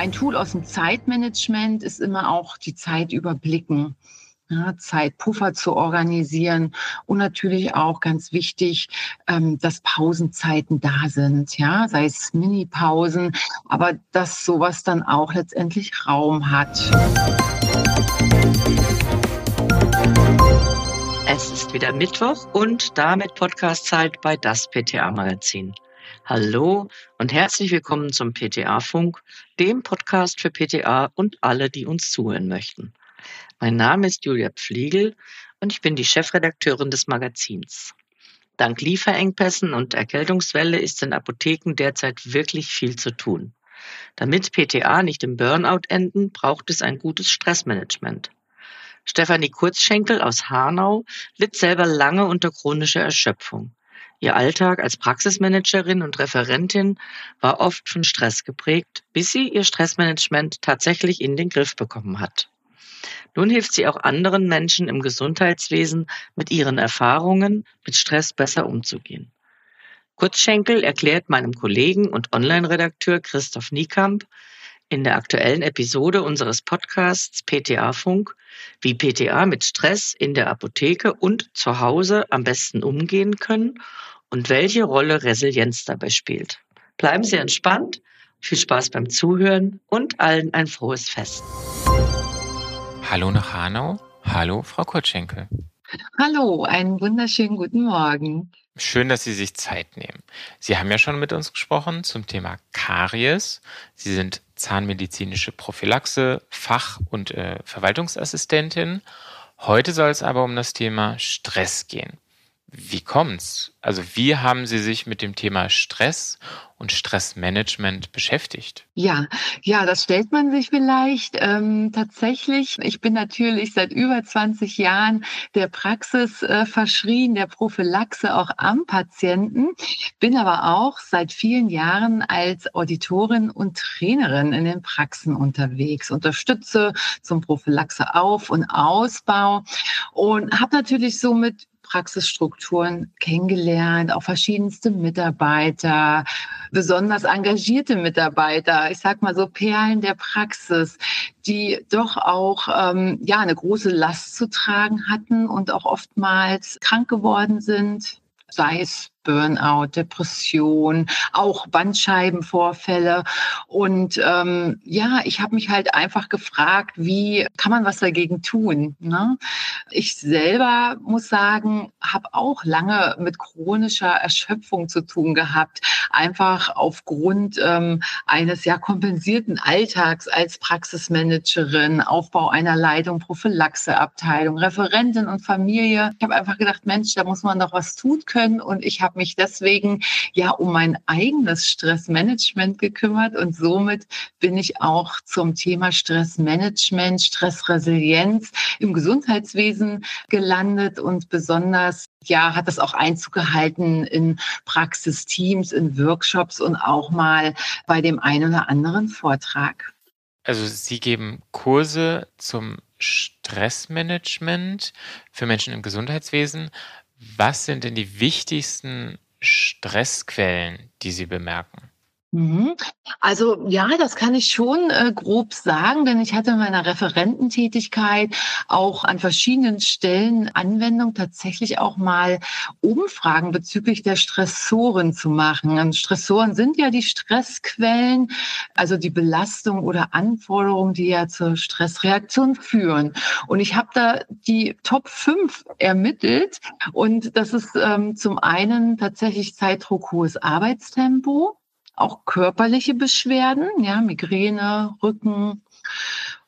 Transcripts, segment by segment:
Ein Tool aus dem Zeitmanagement ist immer auch die Zeit überblicken. Ja, Zeitpuffer zu organisieren und natürlich auch ganz wichtig, ähm, dass Pausenzeiten da sind, ja, sei es Mini-Pausen, aber dass sowas dann auch letztendlich Raum hat. Es ist wieder Mittwoch und damit Podcastzeit bei das PTA Magazin. Hallo und herzlich willkommen zum PTA Funk, dem Podcast für PTA und alle, die uns zuhören möchten. Mein Name ist Julia Pflegel und ich bin die Chefredakteurin des Magazins. Dank Lieferengpässen und Erkältungswelle ist in Apotheken derzeit wirklich viel zu tun. Damit PTA nicht im Burnout enden, braucht es ein gutes Stressmanagement. Stefanie Kurzschenkel aus Hanau litt selber lange unter chronischer Erschöpfung. Ihr Alltag als Praxismanagerin und Referentin war oft von Stress geprägt, bis sie ihr Stressmanagement tatsächlich in den Griff bekommen hat. Nun hilft sie auch anderen Menschen im Gesundheitswesen mit ihren Erfahrungen mit Stress besser umzugehen. Kurzschenkel erklärt meinem Kollegen und Online-Redakteur Christoph Niekamp, in der aktuellen Episode unseres Podcasts PTA Funk, wie PTA mit Stress in der Apotheke und zu Hause am besten umgehen können und welche Rolle Resilienz dabei spielt. Bleiben Sie entspannt, viel Spaß beim Zuhören und allen ein frohes Fest. Hallo nach Hanau. Hallo, Frau Kurtschenkel. Hallo, einen wunderschönen guten Morgen. Schön, dass Sie sich Zeit nehmen. Sie haben ja schon mit uns gesprochen zum Thema Karies. Sie sind zahnmedizinische Prophylaxe, Fach- und äh, Verwaltungsassistentin. Heute soll es aber um das Thema Stress gehen. Wie kommt's? Also wie haben Sie sich mit dem Thema Stress und Stressmanagement beschäftigt? Ja, ja, das stellt man sich vielleicht ähm, tatsächlich. Ich bin natürlich seit über 20 Jahren der Praxis äh, verschrien, der Prophylaxe auch am Patienten, bin aber auch seit vielen Jahren als Auditorin und Trainerin in den Praxen unterwegs, unterstütze zum Prophylaxe Auf- und Ausbau und habe natürlich somit Praxisstrukturen kennengelernt, auch verschiedenste Mitarbeiter, besonders engagierte Mitarbeiter, ich sag mal so Perlen der Praxis, die doch auch ähm, ja eine große Last zu tragen hatten und auch oftmals krank geworden sind, sei es Burnout, Depression, auch Bandscheibenvorfälle. Und ähm, ja, ich habe mich halt einfach gefragt, wie kann man was dagegen tun? Ne? Ich selber muss sagen, habe auch lange mit chronischer Erschöpfung zu tun gehabt, einfach aufgrund ähm, eines ja kompensierten Alltags als Praxismanagerin, Aufbau einer Leitung, Prophylaxeabteilung, Referentin und Familie. Ich habe einfach gedacht, Mensch, da muss man doch was tun können. Und ich habe mich deswegen ja um mein eigenes Stressmanagement gekümmert und somit bin ich auch zum Thema Stressmanagement, Stressresilienz im Gesundheitswesen gelandet und besonders ja, hat das auch Einzug gehalten in Praxisteams, in Workshops und auch mal bei dem einen oder anderen Vortrag. Also Sie geben Kurse zum Stressmanagement für Menschen im Gesundheitswesen. Was sind denn die wichtigsten Stressquellen, die Sie bemerken? Mhm. Also ja, das kann ich schon äh, grob sagen, denn ich hatte in meiner Referententätigkeit auch an verschiedenen Stellen Anwendung, tatsächlich auch mal Umfragen bezüglich der Stressoren zu machen. Und Stressoren sind ja die Stressquellen, also die Belastung oder Anforderungen, die ja zur Stressreaktion führen. Und ich habe da die Top 5 ermittelt. Und das ist ähm, zum einen tatsächlich Zeitdruck, hohes Arbeitstempo auch körperliche Beschwerden, ja, Migräne, Rücken,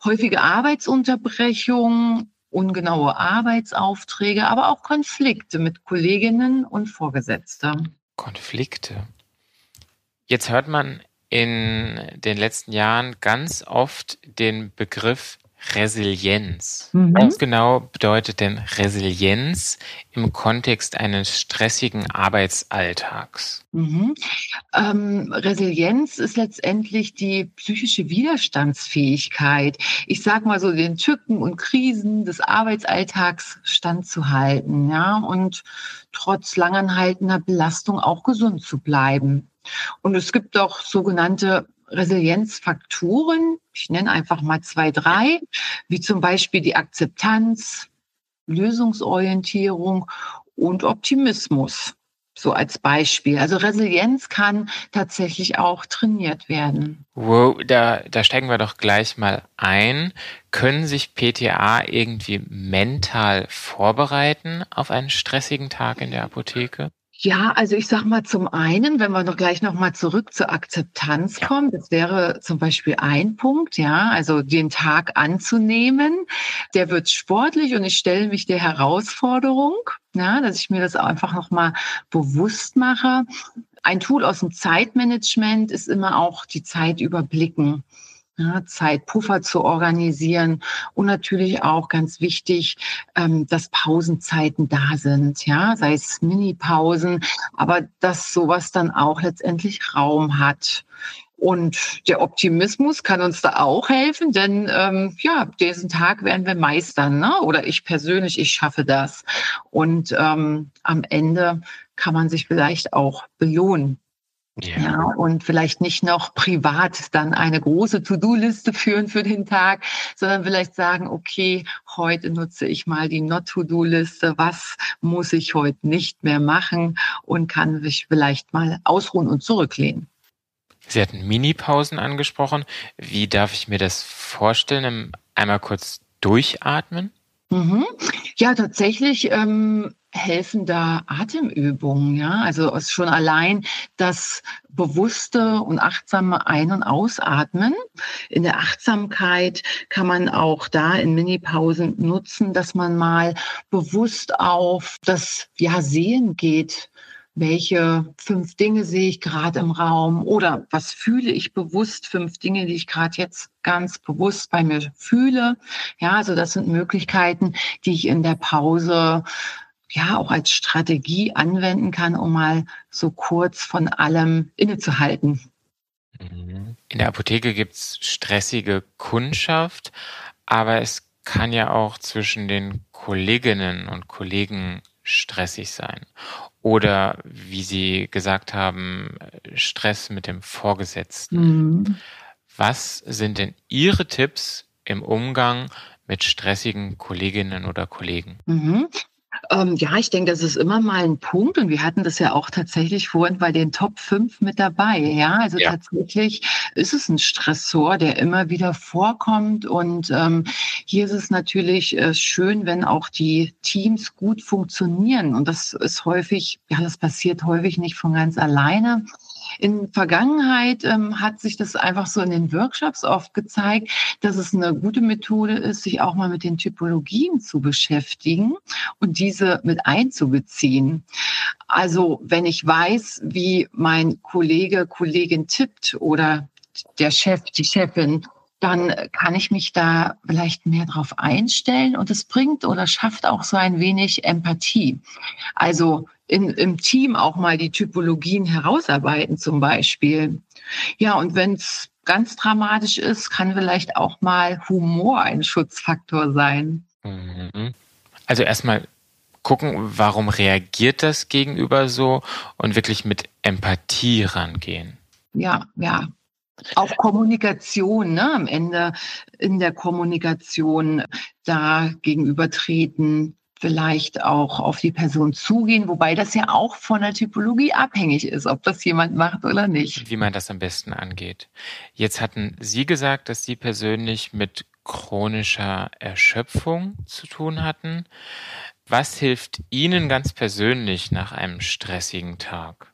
häufige Arbeitsunterbrechung, ungenaue Arbeitsaufträge, aber auch Konflikte mit Kolleginnen und Vorgesetzten. Konflikte. Jetzt hört man in den letzten Jahren ganz oft den Begriff Resilienz. Mhm. Was genau bedeutet denn Resilienz im Kontext eines stressigen Arbeitsalltags? Mhm. Ähm, Resilienz ist letztendlich die psychische Widerstandsfähigkeit. Ich sage mal so, den Tücken und Krisen des Arbeitsalltags standzuhalten, ja, und trotz langanhaltender Belastung auch gesund zu bleiben. Und es gibt auch sogenannte Resilienzfaktoren. Ich nenne einfach mal zwei, drei, wie zum Beispiel die Akzeptanz, Lösungsorientierung und Optimismus. So als Beispiel. Also Resilienz kann tatsächlich auch trainiert werden. Wow, da, da steigen wir doch gleich mal ein. Können sich PTA irgendwie mental vorbereiten auf einen stressigen Tag in der Apotheke? Ja, also ich sag mal zum einen, wenn wir noch gleich noch mal zurück zur Akzeptanz kommen, das wäre zum Beispiel ein Punkt, ja, also den Tag anzunehmen. Der wird sportlich und ich stelle mich der Herausforderung, ja, dass ich mir das einfach noch mal bewusst mache. Ein Tool aus dem Zeitmanagement ist immer auch die Zeit überblicken ja, Zeitpuffer zu organisieren und natürlich auch ganz wichtig, ähm, dass Pausenzeiten da sind, ja, sei es Mini-Pausen, aber dass sowas dann auch letztendlich Raum hat. Und der Optimismus kann uns da auch helfen, denn ähm, ja, diesen Tag werden wir meistern, ne? oder ich persönlich, ich schaffe das. Und ähm, am Ende kann man sich vielleicht auch belohnen. Ja. ja. und vielleicht nicht noch privat dann eine große To-Do-Liste führen für den Tag, sondern vielleicht sagen, okay, heute nutze ich mal die Not-To-Do-Liste. Was muss ich heute nicht mehr machen und kann mich vielleicht mal ausruhen und zurücklehnen. Sie hatten Mini-Pausen angesprochen. Wie darf ich mir das vorstellen? Einmal kurz durchatmen? Mhm. Ja, tatsächlich ähm, helfen da Atemübungen, ja. Also schon allein das bewusste und achtsame Ein- und Ausatmen. In der Achtsamkeit kann man auch da in Minipausen nutzen, dass man mal bewusst auf das ja Sehen geht welche fünf Dinge sehe ich gerade im Raum oder was fühle ich bewusst, fünf Dinge, die ich gerade jetzt ganz bewusst bei mir fühle. Ja, also das sind Möglichkeiten, die ich in der Pause ja auch als Strategie anwenden kann, um mal so kurz von allem innezuhalten. Mhm. In der Apotheke gibt's stressige Kundschaft, aber es kann ja auch zwischen den Kolleginnen und Kollegen stressig sein. Oder wie Sie gesagt haben, Stress mit dem Vorgesetzten. Mhm. Was sind denn Ihre Tipps im Umgang mit stressigen Kolleginnen oder Kollegen? Mhm. Ähm, ja, ich denke, das ist immer mal ein Punkt und wir hatten das ja auch tatsächlich vorhin bei den Top 5 mit dabei. Ja, also ja. tatsächlich ist es ein Stressor, der immer wieder vorkommt und ähm, hier ist es natürlich äh, schön, wenn auch die Teams gut funktionieren und das ist häufig, ja, das passiert häufig nicht von ganz alleine. In Vergangenheit ähm, hat sich das einfach so in den Workshops oft gezeigt, dass es eine gute Methode ist, sich auch mal mit den Typologien zu beschäftigen und diese mit einzubeziehen. Also wenn ich weiß, wie mein Kollege, Kollegin tippt oder der Chef, die Chefin, dann kann ich mich da vielleicht mehr drauf einstellen und es bringt oder schafft auch so ein wenig Empathie. Also in, im Team auch mal die Typologien herausarbeiten zum Beispiel. Ja, und wenn es ganz dramatisch ist, kann vielleicht auch mal Humor ein Schutzfaktor sein. Mhm. Also erstmal gucken, warum reagiert das Gegenüber so und wirklich mit Empathie rangehen. Ja, ja. Auch Kommunikation, ne? am Ende in der Kommunikation da gegenübertreten, vielleicht auch auf die Person zugehen, wobei das ja auch von der Typologie abhängig ist, ob das jemand macht oder nicht. Wie man das am besten angeht. Jetzt hatten Sie gesagt, dass Sie persönlich mit chronischer Erschöpfung zu tun hatten. Was hilft Ihnen ganz persönlich nach einem stressigen Tag?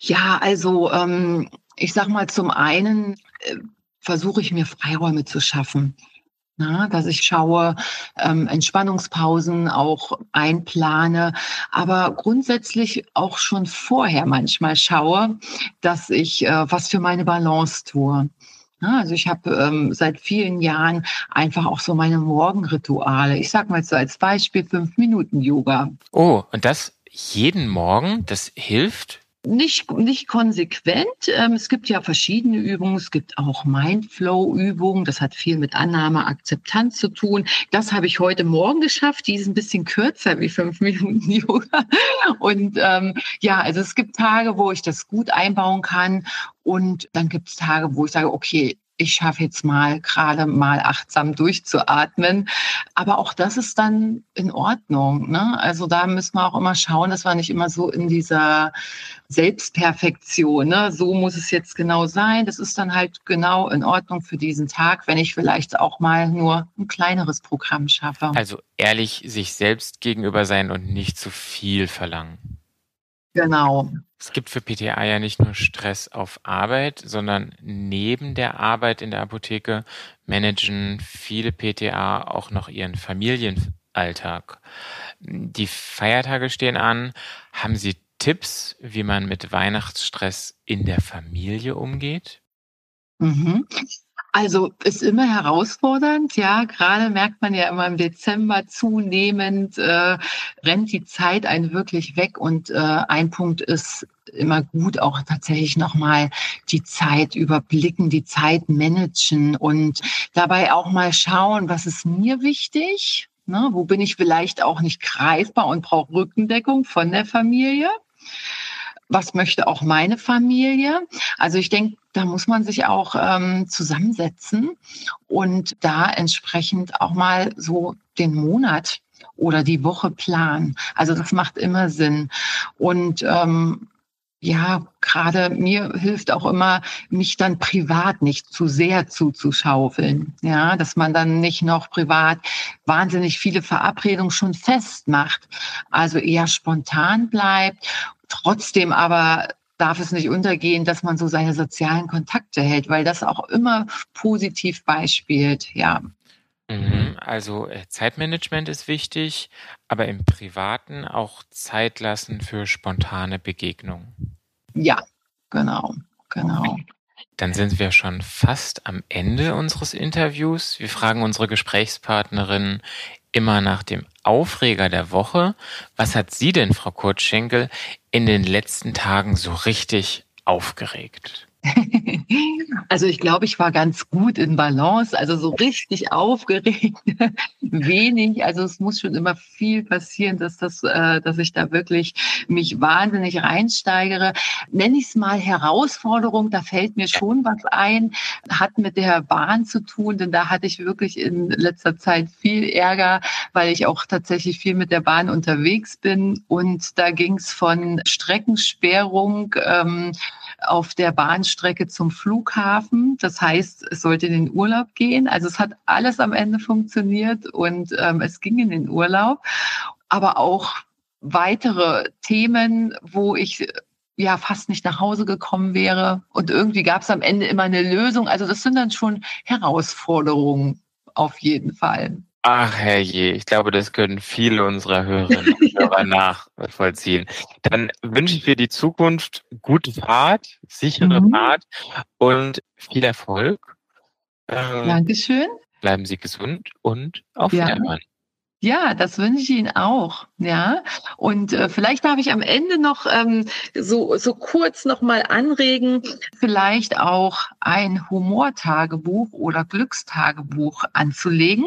Ja, also ähm, ich sag mal, zum einen äh, versuche ich mir Freiräume zu schaffen. Na, dass ich schaue, ähm, Entspannungspausen auch einplane, aber grundsätzlich auch schon vorher manchmal schaue, dass ich äh, was für meine Balance tue. Ja, also ich habe ähm, seit vielen Jahren einfach auch so meine Morgenrituale. Ich sage mal so als Beispiel fünf Minuten Yoga. Oh, und das jeden Morgen, das hilft? Nicht, nicht konsequent. Ähm, es gibt ja verschiedene Übungen. Es gibt auch Mindflow-Übungen. Das hat viel mit Annahme, Akzeptanz zu tun. Das habe ich heute Morgen geschafft. Die ist ein bisschen kürzer wie fünf Minuten Yoga. Und ähm, ja, also es gibt Tage, wo ich das gut einbauen kann. Und dann gibt es Tage, wo ich sage, okay, ich schaffe jetzt mal gerade mal achtsam durchzuatmen. Aber auch das ist dann in Ordnung. Ne? Also da müssen wir auch immer schauen, dass wir nicht immer so in dieser Selbstperfektion, ne? so muss es jetzt genau sein. Das ist dann halt genau in Ordnung für diesen Tag, wenn ich vielleicht auch mal nur ein kleineres Programm schaffe. Also ehrlich sich selbst gegenüber sein und nicht zu viel verlangen. Genau, es gibt für PTA ja nicht nur Stress auf Arbeit, sondern neben der Arbeit in der Apotheke managen viele PTA auch noch ihren Familienalltag. Die Feiertage stehen an. Haben Sie Tipps, wie man mit Weihnachtsstress in der Familie umgeht? Mhm. Also ist immer herausfordernd, ja. Gerade merkt man ja immer im Dezember zunehmend äh, rennt die Zeit einen wirklich weg und äh, ein Punkt ist immer gut auch tatsächlich nochmal die Zeit überblicken, die Zeit managen und dabei auch mal schauen, was ist mir wichtig, ne? wo bin ich vielleicht auch nicht greifbar und brauche Rückendeckung von der Familie was möchte auch meine Familie? Also ich denke, da muss man sich auch ähm, zusammensetzen und da entsprechend auch mal so den Monat oder die Woche planen. Also das macht immer Sinn. Und ähm, ja, gerade mir hilft auch immer, mich dann privat nicht zu sehr zuzuschaufeln. Ja, dass man dann nicht noch privat wahnsinnig viele Verabredungen schon festmacht. Also eher spontan bleibt Trotzdem aber darf es nicht untergehen, dass man so seine sozialen Kontakte hält, weil das auch immer positiv beispielt, ja. Mhm, also äh, Zeitmanagement ist wichtig, aber im Privaten auch Zeit lassen für spontane Begegnungen. Ja, genau, genau. Dann sind wir schon fast am Ende unseres Interviews. Wir fragen unsere Gesprächspartnerin immer nach dem Aufreger der Woche. Was hat Sie denn, Frau Kurtschenkel, in den letzten Tagen so richtig aufgeregt? Also ich glaube, ich war ganz gut in Balance, also so richtig aufgeregt, wenig. Also es muss schon immer viel passieren, dass das, äh, dass ich da wirklich mich wahnsinnig reinsteigere. Nenne ich es mal Herausforderung, da fällt mir schon was ein, hat mit der Bahn zu tun, denn da hatte ich wirklich in letzter Zeit viel Ärger, weil ich auch tatsächlich viel mit der Bahn unterwegs bin und da ging es von Streckensperrung ähm, auf der Bahnstrecke zum Flughafen. Das heißt, es sollte in den Urlaub gehen. Also es hat alles am Ende funktioniert und ähm, es ging in den Urlaub. Aber auch weitere Themen, wo ich ja fast nicht nach Hause gekommen wäre. Und irgendwie gab es am Ende immer eine Lösung. Also das sind dann schon Herausforderungen auf jeden Fall. Ach herrje, ich glaube, das können viele unserer Hörerinnen und Hörer nachvollziehen. Dann wünsche ich für die Zukunft gute Fahrt, sichere mhm. Fahrt und viel Erfolg. Ähm, Dankeschön. Bleiben Sie gesund und auf ja. Wiederhören. Ja, das wünsche ich Ihnen auch. Ja, und äh, vielleicht darf ich am Ende noch ähm, so so kurz noch mal anregen, vielleicht auch ein Humortagebuch oder Glückstagebuch anzulegen.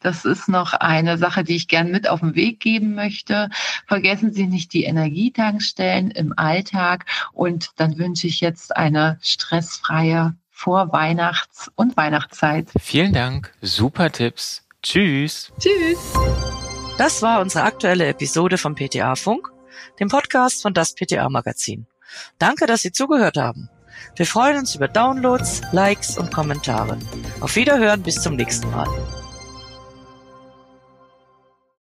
Das ist noch eine Sache, die ich gern mit auf den Weg geben möchte. Vergessen Sie nicht die Energietankstellen im Alltag und dann wünsche ich jetzt eine stressfreie Vorweihnachts- und Weihnachtszeit. Vielen Dank, super Tipps. Tschüss. Tschüss. Das war unsere aktuelle Episode vom PTA Funk, dem Podcast von das PTA Magazin. Danke, dass Sie zugehört haben. Wir freuen uns über Downloads, Likes und Kommentare. Auf Wiederhören bis zum nächsten Mal.